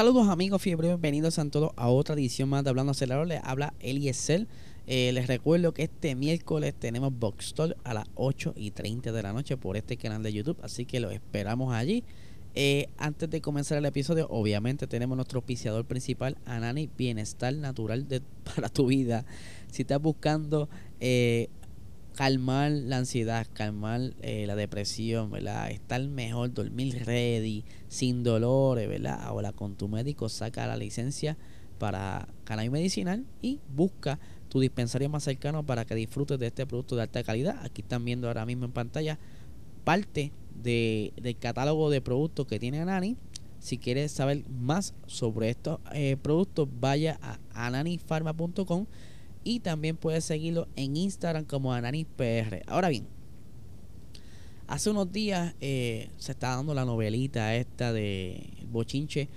Saludos amigos fiebre, bienvenidos a todos a otra edición más de Hablando Acelerado. Les habla Eliezer. Eh, les recuerdo que este miércoles tenemos Box Talk a las 8 y 30 de la noche por este canal de YouTube, así que los esperamos allí. Eh, antes de comenzar el episodio, obviamente tenemos nuestro auspiciador principal, Anani Bienestar Natural de, para tu vida. Si estás buscando eh, calmar la ansiedad, calmar eh, la depresión, ¿verdad? Estar mejor, dormir ready, sin dolores, ¿verdad? Ahora con tu médico saca la licencia para cannabis medicinal y busca tu dispensario más cercano para que disfrutes de este producto de alta calidad. Aquí están viendo ahora mismo en pantalla parte de, del catálogo de productos que tiene Anani. Si quieres saber más sobre estos eh, productos, vaya a ananifarma.com y también puedes seguirlo en Instagram como AnaniPR. Ahora bien, hace unos días eh, se está dando la novelita esta de bochinche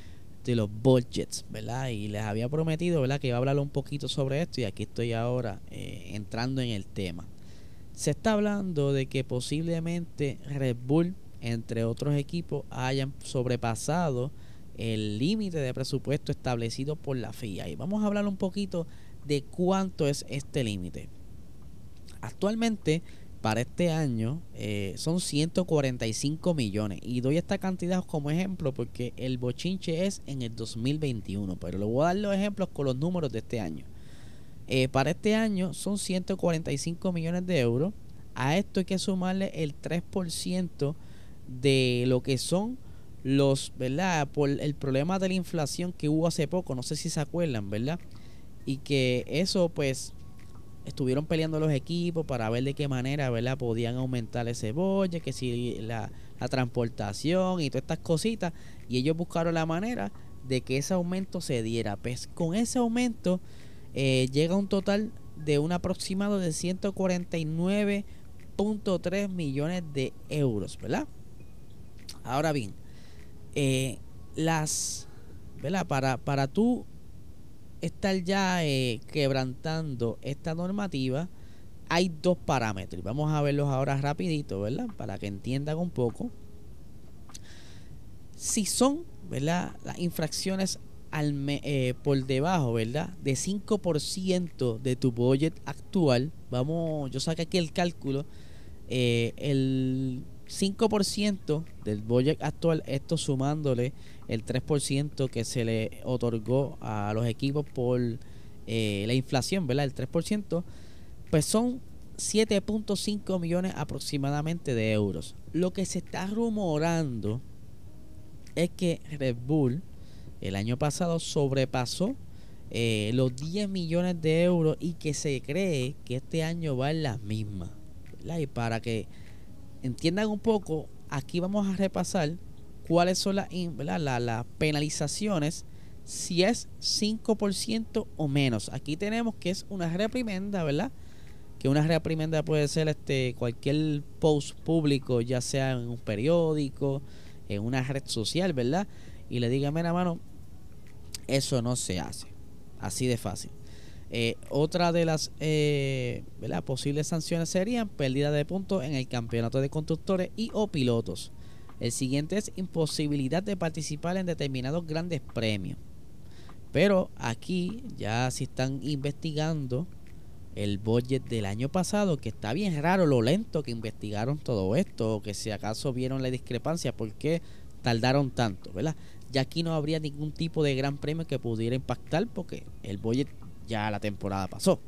de los budgets, ¿verdad? Y les había prometido, ¿verdad? Que iba a hablar un poquito sobre esto y aquí estoy ahora eh, entrando en el tema. Se está hablando de que posiblemente Red Bull, entre otros equipos, hayan sobrepasado el límite de presupuesto establecido por la FIA. Y vamos a hablar un poquito de cuánto es este límite. Actualmente, para este año, eh, son 145 millones. Y doy esta cantidad como ejemplo porque el bochinche es en el 2021. Pero le voy a dar los ejemplos con los números de este año. Eh, para este año son 145 millones de euros. A esto hay que sumarle el 3% de lo que son los, ¿verdad? Por el problema de la inflación que hubo hace poco. No sé si se acuerdan, ¿verdad? Y que eso pues estuvieron peleando los equipos para ver de qué manera ¿verdad? podían aumentar ese bolle, que si la, transportación y todas estas cositas y ellos buscaron la manera de que ese aumento se diera. Pues con ese aumento eh, llega un total de un aproximado de 149.3 millones de euros, ¿verdad? Ahora bien, eh, las, ¿verdad? Para, para tú estar ya eh, quebrantando esta normativa, hay dos parámetros. Vamos a verlos ahora rapidito, ¿verdad? Para que entiendan un poco. Si son, ¿verdad? Las infracciones al eh, por debajo, ¿verdad? De 5% de tu budget actual. Vamos, yo saqué aquí el cálculo. Eh, el 5% del budget actual, esto sumándole el 3% que se le otorgó a los equipos por eh, la inflación, ¿verdad? El 3%, pues son 7.5 millones aproximadamente de euros. Lo que se está rumorando es que Red Bull el año pasado sobrepasó eh, los 10 millones de euros y que se cree que este año va en las mismas. Y para que entiendan un poco, aquí vamos a repasar cuáles son las, penalizaciones si es 5% o menos. Aquí tenemos que es una reprimenda, ¿verdad? Que una reprimenda puede ser este cualquier post público, ya sea en un periódico, en una red social, ¿verdad? Y le diga, mira, mano, eso no se hace. Así de fácil. Eh, otra de las eh, posibles sanciones serían pérdida de puntos en el campeonato de constructores y o pilotos. El siguiente es imposibilidad de participar en determinados grandes premios. Pero aquí ya se están investigando el budget del año pasado, que está bien raro lo lento que investigaron todo esto, o que si acaso vieron la discrepancia, ¿por qué tardaron tanto? ¿verdad? Ya aquí no habría ningún tipo de gran premio que pudiera impactar porque el budget ya la temporada pasó.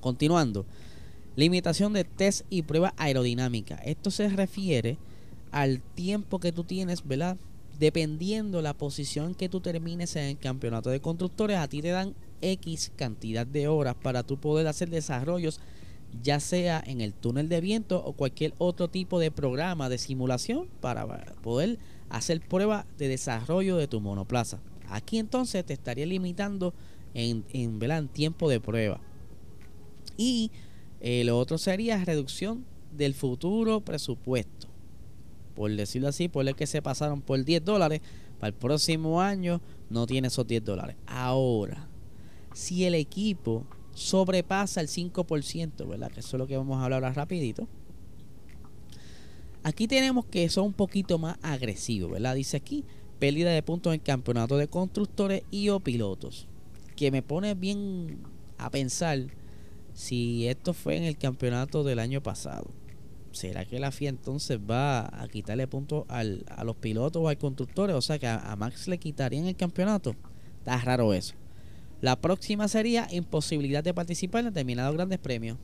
Continuando, limitación de test y prueba aerodinámica. Esto se refiere al tiempo que tú tienes, ¿verdad? Dependiendo la posición que tú termines en el campeonato de constructores, a ti te dan X cantidad de horas para tú poder hacer desarrollos, ya sea en el túnel de viento o cualquier otro tipo de programa de simulación para poder hacer prueba de desarrollo de tu monoplaza. Aquí entonces te estaría limitando en, en, en tiempo de prueba. Y eh, lo otro sería reducción del futuro presupuesto. Por decirlo así, por el que se pasaron por 10 dólares, para el próximo año no tiene esos 10 dólares. Ahora, si el equipo sobrepasa el 5%, ¿verdad? Que eso es lo que vamos a hablar ahora rapidito. Aquí tenemos que son un poquito más agresivos, ¿verdad? Dice aquí, pérdida de puntos en campeonato de constructores y o pilotos. Que me pone bien a pensar si esto fue en el campeonato del año pasado. ¿Será que la FIA entonces va a quitarle puntos al, a los pilotos o al constructores? O sea que a, Max le quitarían el campeonato. Está raro eso. La próxima sería imposibilidad de participar en determinados grandes premios.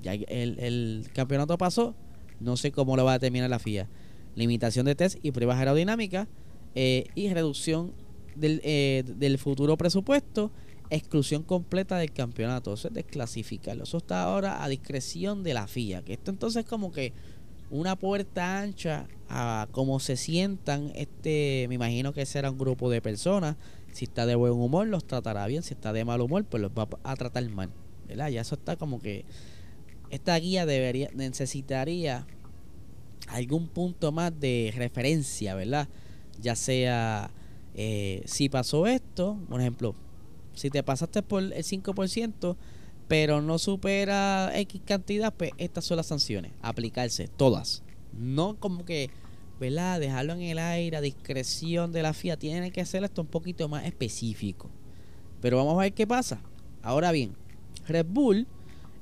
Ya el, el campeonato pasó, no sé cómo lo va a terminar la FIA. Limitación de test y pruebas aerodinámicas eh, y reducción del, eh, del futuro presupuesto exclusión completa del campeonato, eso es desclasificarlo. Eso está ahora a discreción de la FIA. Que esto entonces es como que una puerta ancha a cómo se sientan. Este, me imagino que será un grupo de personas. Si está de buen humor, los tratará bien. Si está de mal humor, pues los va a tratar mal. ¿Verdad? Ya eso está como que. Esta guía debería, necesitaría algún punto más de referencia, ¿verdad? Ya sea eh, si pasó esto, por ejemplo, si te pasaste por el 5%, pero no supera X cantidad, pues estas son las sanciones. Aplicarse, todas. No como que, ¿verdad? Dejarlo en el aire, a discreción de la FIA. Tiene que ser esto un poquito más específico. Pero vamos a ver qué pasa. Ahora bien, Red Bull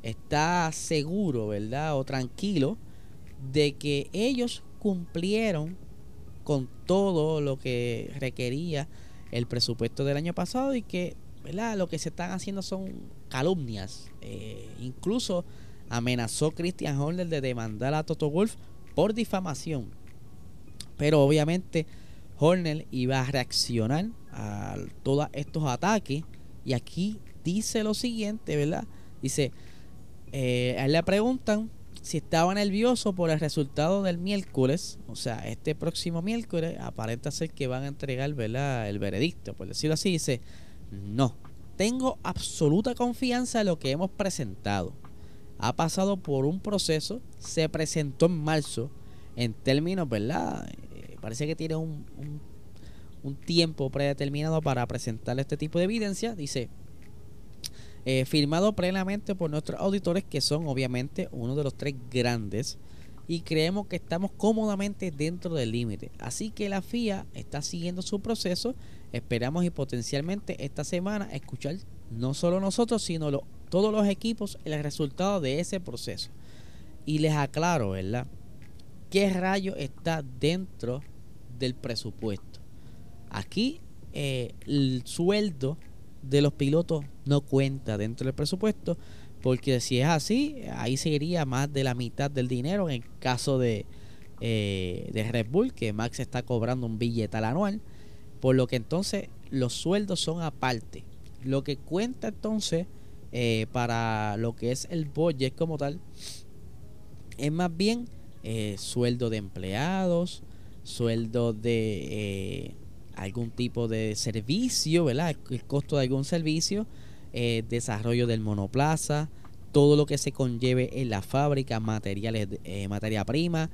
está seguro, ¿verdad? O tranquilo de que ellos cumplieron con todo lo que requería el presupuesto del año pasado y que lo que se están haciendo son calumnias. Eh, incluso amenazó Christian Horner de demandar a Toto Wolf por difamación. Pero obviamente Horner iba a reaccionar a todos estos ataques. Y aquí dice lo siguiente, ¿verdad? Dice, eh, a él le preguntan si estaba nervioso por el resultado del miércoles. O sea, este próximo miércoles aparenta ser que van a entregar, ¿verdad? El veredicto, por decirlo así. Dice, no, tengo absoluta confianza en lo que hemos presentado. Ha pasado por un proceso, se presentó en marzo, en términos, ¿verdad? Eh, parece que tiene un, un, tiempo predeterminado para presentar este tipo de evidencia. Dice, eh, firmado plenamente por nuestros auditores, que son obviamente uno de los tres grandes, y creemos que estamos cómodamente dentro del límite. Así que la FIA está siguiendo su proceso Esperamos y potencialmente esta semana escuchar no solo nosotros, sino todos los equipos el resultado de ese proceso. Y les aclaro, ¿verdad? ¿Qué rayo está dentro del presupuesto? Aquí eh, el sueldo de los pilotos no cuenta dentro del presupuesto, porque si es así, ahí sería más de la mitad del dinero en el caso de, eh, de Red Bull, que Max está cobrando un billete anual. Por lo que entonces los sueldos son aparte. Lo que cuenta entonces eh, para lo que es el budget como tal es más bien eh, sueldo de empleados, sueldo de algún tipo de servicio, ¿verdad? El costo de algún servicio, desarrollo del monoplaza, todo lo que se conlleve en la fábrica, materiales, materia prima,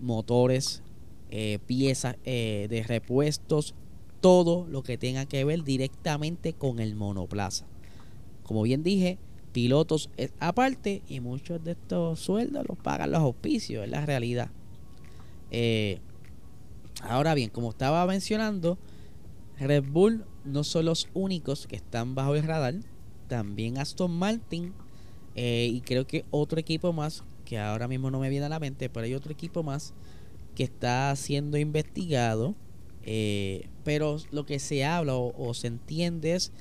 motores, eh, piezas eh, de repuestos, todo lo que tenga que ver directamente con el monoplaza. Como bien dije, pilotos aparte y muchos de estos sueldos los pagan los auspicios, es la realidad. Eh, ahora bien, como estaba mencionando, Red Bull no son los únicos que están bajo el radar, también Aston Martin y creo que otro equipo más, que ahora mismo no me viene a la mente, pero hay otro equipo más que está siendo investigado, eh, pero lo que se habla o, se entiende es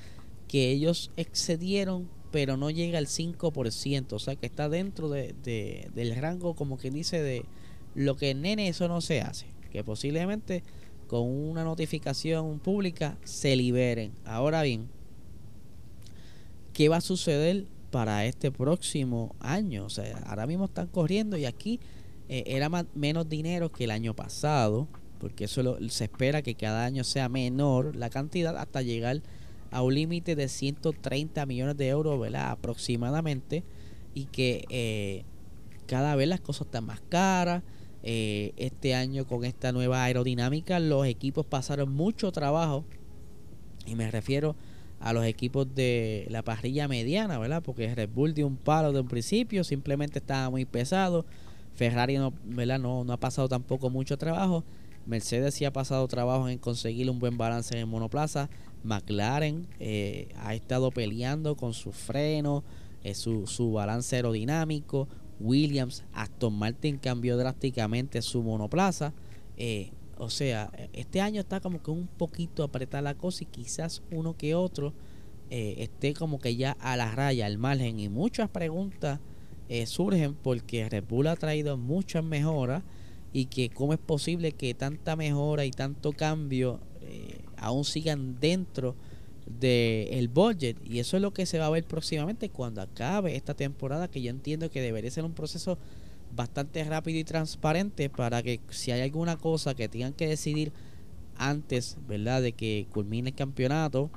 que ellos excedieron, pero no llega al 5%, o sea que está dentro de, del rango, como que dice, de lo que nene eso no se hace, que posiblemente con una notificación pública se liberen. Ahora bien, ¿qué va a suceder para este próximo año? O sea, ahora mismo están corriendo y aquí eh, era más, menos dinero que el año pasado. porque eso se espera que cada año sea menor la cantidad hasta llegar a un límite de 130 millones de euros ¿verdad? aproximadamente y que eh, cada vez las cosas están más caras. Eh, este año con esta nueva aerodinámica los equipos pasaron mucho trabajo y me refiero a los equipos de la parrilla mediana, ¿verdad? Porque Red Bull dio un palo de un principio, simplemente estaba muy pesado. Ferrari no, ¿verdad? No, ha pasado tampoco mucho trabajo. Mercedes sí ha pasado trabajo en conseguir un buen balance en el monoplaza. McLaren eh, ha estado peleando con su freno, eh, su, su balance aerodinámico. Williams, Aston Martin cambió drásticamente su monoplaza. Eh, o sea, este año está como que un poquito apretada la cosa y quizás uno que otro eh, esté como que ya a la raya, al margen. Y muchas preguntas eh, surgen porque Red Bull ha traído muchas mejoras y que cómo es posible que tanta mejora y tanto cambio eh, aún sigan dentro del el budget. Y eso es lo que se va a ver próximamente cuando acabe esta temporada, que yo entiendo que debería ser un proceso bastante rápido y transparente para que si hay alguna cosa que tengan que decidir antes, ¿verdad? De que culmine el campeonato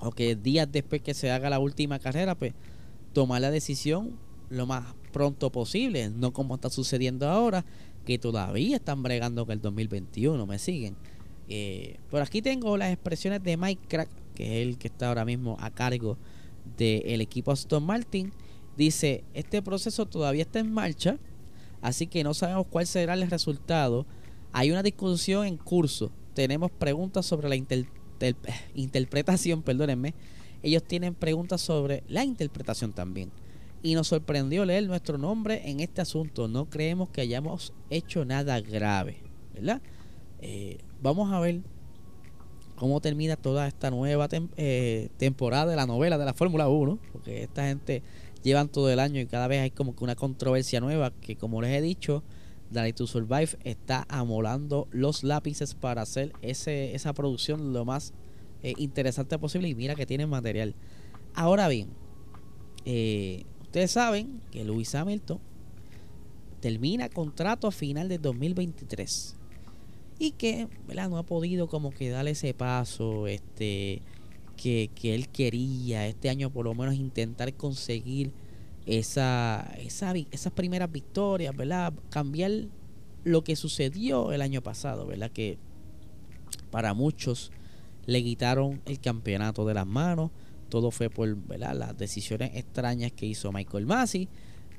o que días después que se haga la última carrera, pues tomar la decisión lo más pronto posible, no como está sucediendo ahora, que todavía están bregando con el 2021, me siguen. Eh, por aquí tengo las expresiones de Mike Crack, que es el que está ahora mismo a cargo del equipo Aston Martin Dice, este proceso todavía está en marcha, así que no sabemos cuál será el resultado. Hay una discusión en curso. Tenemos preguntas sobre la interpretación, perdónenme. Ellos tienen preguntas sobre la interpretación también. Y nos sorprendió leer nuestro nombre en este asunto. No creemos que hayamos hecho nada grave, ¿verdad? Eh, vamos a ver cómo termina toda esta nueva eh, temporada de la novela de la Fórmula 1, porque esta gente llevan todo el año y cada vez hay como que una controversia nueva que como les he dicho, Drive to Survive está amolando los lápices para hacer ese, esa producción lo más eh, interesante posible y mira que tiene material. Ahora bien, eh, ustedes saben que Lewis Hamilton termina contrato a final de 2023 y que no ha podido como que darle ese paso este que, él quería este año por lo menos intentar conseguir esa, esa, esas primeras victorias, ¿verdad? Cambiar lo que sucedió el año pasado, ¿verdad? Que para muchos le quitaron el campeonato de las manos. Todo fue por ¿verdad? las decisiones extrañas que hizo Michael Massey.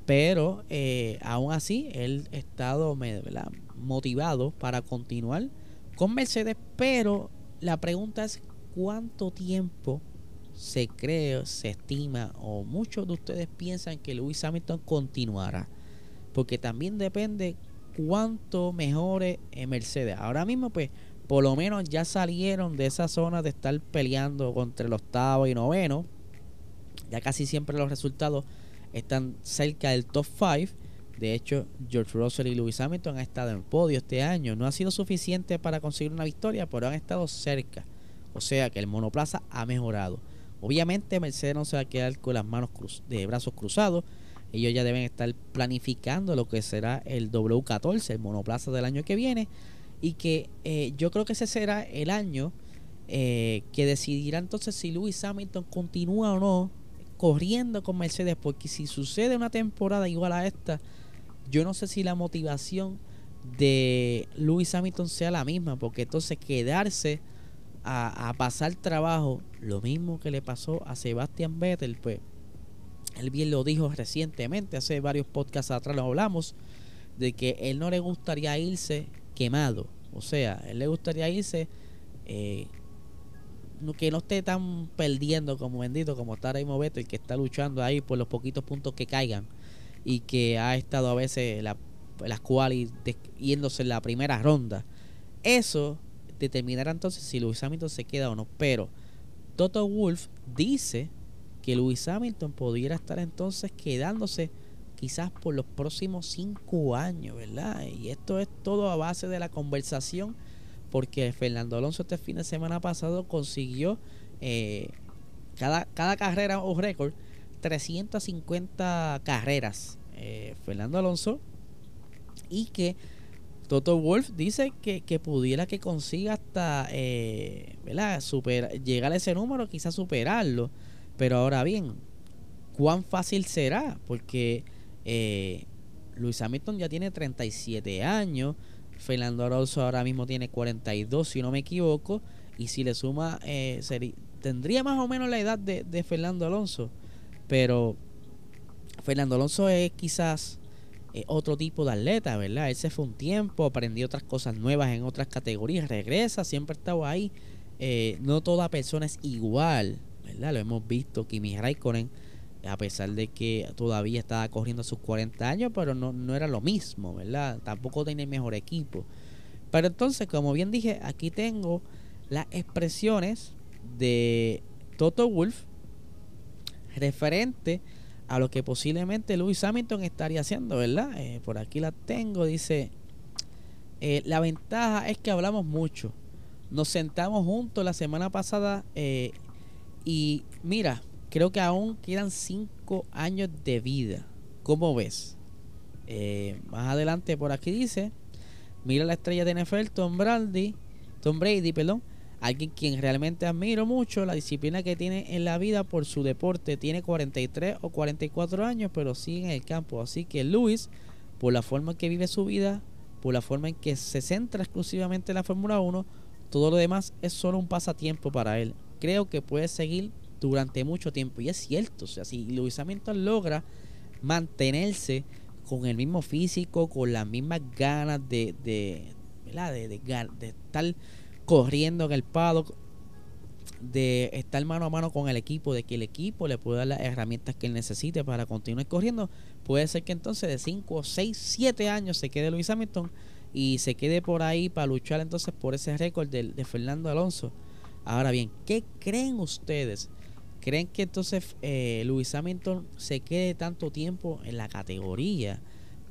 Pero eh, aún así, él ha estado motivado para continuar con Mercedes. Pero la pregunta es cuánto tiempo se cree, se estima o muchos de ustedes piensan que Lewis Hamilton continuará. Porque también depende cuánto mejore Mercedes. Ahora mismo pues por lo menos ya salieron de esa zona de estar peleando contra el octavo y noveno. Ya casi siempre los resultados están cerca del top 5. De hecho, George Russell y Lewis Hamilton han estado en podio este año. No ha sido suficiente para conseguir una victoria, pero han estado cerca. O sea que el monoplaza ha mejorado. Obviamente Mercedes no se va a quedar con las manos de brazos cruzados. Ellos ya deben estar planificando lo que será el W14, el monoplaza del año que viene. Y que eh, yo creo que ese será el año eh, que decidirá entonces si Lewis Hamilton continúa o no corriendo con Mercedes. Porque si sucede una temporada igual a esta, yo no sé si la motivación de Lewis Hamilton sea la misma. Porque entonces quedarse a, pasar trabajo, lo mismo que le pasó a Sebastian Vettel, pues él bien lo dijo recientemente, hace varios podcasts atrás lo hablamos, de que él no le gustaría irse quemado, o sea, él le gustaría irse eh, que no esté tan perdiendo como bendito como está Raymond Vettel, que está luchando ahí por los poquitos puntos que caigan y que ha estado a veces la, las cuales yéndose en la primera ronda. Eso determinará entonces si Lewis Hamilton se queda o no. Pero Toto Wolf dice que Lewis Hamilton pudiera estar entonces quedándose quizás por los próximos cinco años, ¿verdad? Y esto es todo a base de la conversación, porque Fernando Alonso este fin de semana pasado consiguió eh, cada, cada carrera o récord 350 carreras. Eh, Fernando Alonso y que Toto Wolf dice que, que pudiera que consiga hasta eh, ¿verdad? Super, llegar a ese número, quizás superarlo. Pero ahora bien, ¿cuán fácil será? Porque eh, Luis Hamilton ya tiene 37 años, Fernando Alonso ahora mismo tiene 42, si no me equivoco, y si le suma, eh, tendría más o menos la edad de, de Fernando Alonso, pero Fernando Alonso es quizás eh, otro tipo de atleta, ¿verdad? Él se fue un tiempo, aprendió otras cosas nuevas en otras categorías, regresa, siempre ha estado ahí. Eh, no toda persona es igual, ¿verdad? Lo hemos visto, Kimi Raikkonen, a pesar de que todavía estaba corriendo a sus 40 años, pero no, no era lo mismo, ¿verdad? Tampoco tenía el mejor equipo. Pero entonces, como bien dije, aquí tengo las expresiones de Toto Wolf referente a lo que posiblemente Lewis Hamilton estaría haciendo, ¿verdad? Eh, por aquí la tengo, dice, eh, la ventaja es que hablamos mucho. Nos sentamos juntos la semana pasada eh, y mira, creo que aún quedan cinco años de vida. ¿Cómo ves? más adelante por aquí dice, mira la estrella de NFL, Tom Brady, Tom Brady, perdón, alguien quien realmente admiro mucho, la disciplina que tiene en la vida por su deporte. Tiene 43 o 44 años, pero sigue en el campo. Así que Luis, por la forma en que vive su vida, por la forma en que se centra exclusivamente en la Fórmula 1, todo lo demás es solo un pasatiempo para él. Creo que puede seguir durante mucho tiempo. Y es cierto, o sea, si Luis Hamilton logra mantenerse con el mismo físico, con las mismas ganas de, de, de, de, de estar corriendo en el paddock, de estar mano a mano con el equipo, de que el equipo le pueda dar las herramientas que él necesite para continuar corriendo, puede ser que entonces de 5, 6, 7 años se quede Luis Hamilton y se quede por ahí para luchar entonces por ese récord de, Fernando Alonso. Ahora bien, ¿qué creen ustedes? ¿Creen que entonces eh, Luis Hamilton se quede tanto tiempo en la categoría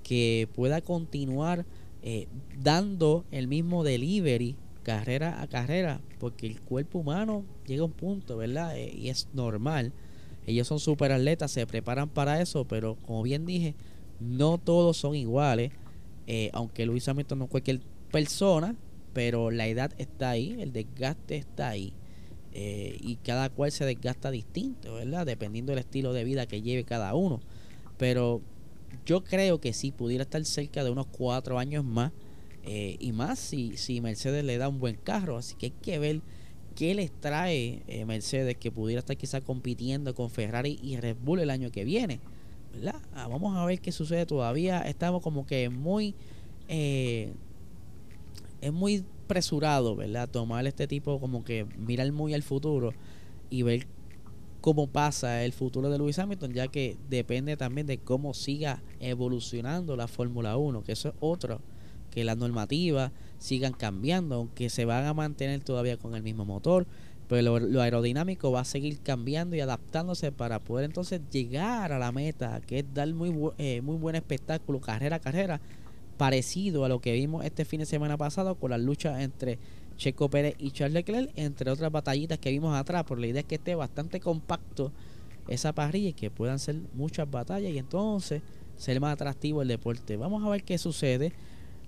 que pueda continuar eh, dando el mismo delivery carrera a carrera, porque el cuerpo humano llega a un punto, ¿verdad? Eh, y es normal. Ellos son super atletas, se preparan para eso, pero como bien dije, no todos son iguales. Eh, aunque Luis Hamilton no es cualquier persona, pero la edad está ahí, el desgaste está ahí. Eh, y cada cual se desgasta distinto, ¿verdad? Dependiendo del estilo de vida que lleve cada uno. Pero yo creo que sí pudiera estar cerca de unos cuatro años más eh, y más si, si Mercedes le da un buen carro. Así que hay que ver qué les trae eh, Mercedes que pudiera estar quizás compitiendo con Ferrari y Red Bull el año que viene. ¿verdad? Ah, vamos a ver qué sucede todavía. Estamos como que muy... Eh, es muy presurado, ¿verdad? Tomar este tipo como que mirar muy al futuro y ver cómo pasa el futuro de Lewis Hamilton, ya que depende también de cómo siga evolucionando la Fórmula 1, que eso es otro que las normativas sigan cambiando, aunque se van a mantener todavía con el mismo motor, pero lo, aerodinámico va a seguir cambiando y adaptándose para poder entonces llegar a la meta, que es dar muy, eh, muy buen espectáculo carrera a carrera, parecido a lo que vimos este fin de semana pasado con la lucha entre Checo Pérez y Charles Leclerc, entre otras batallitas que vimos atrás, por la idea es que esté bastante compacto esa parrilla y que puedan ser muchas batallas y entonces ser más atractivo el deporte. Vamos a ver qué sucede.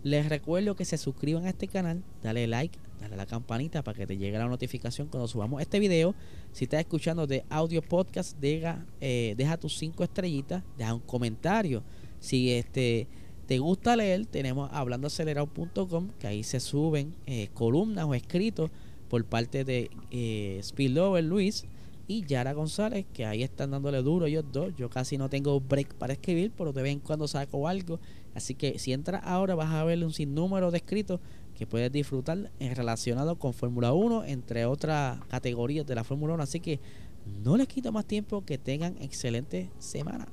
Les recuerdo que se suscriban a este canal, dale like, dale a la campanita para que te llegue la notificación cuando subamos este video. Si estás escuchando de audio podcast, deja, eh, deja tus cinco estrellitas, deja un comentario. Si este te gusta leer, tenemos hablandoacelerado.com, que ahí se suben eh, columnas o escritos por parte de eh, Spillover Luis y Yara González, que ahí están dándole duro ellos dos. Yo casi no tengo break para escribir, pero de vez en cuando saco algo Así que si entras ahora vas a ver un sinnúmero de escritos que puedes disfrutar relacionados con Fórmula 1, entre otras categorías de la Fórmula 1. Así que no les quito más tiempo, que tengan excelente semana.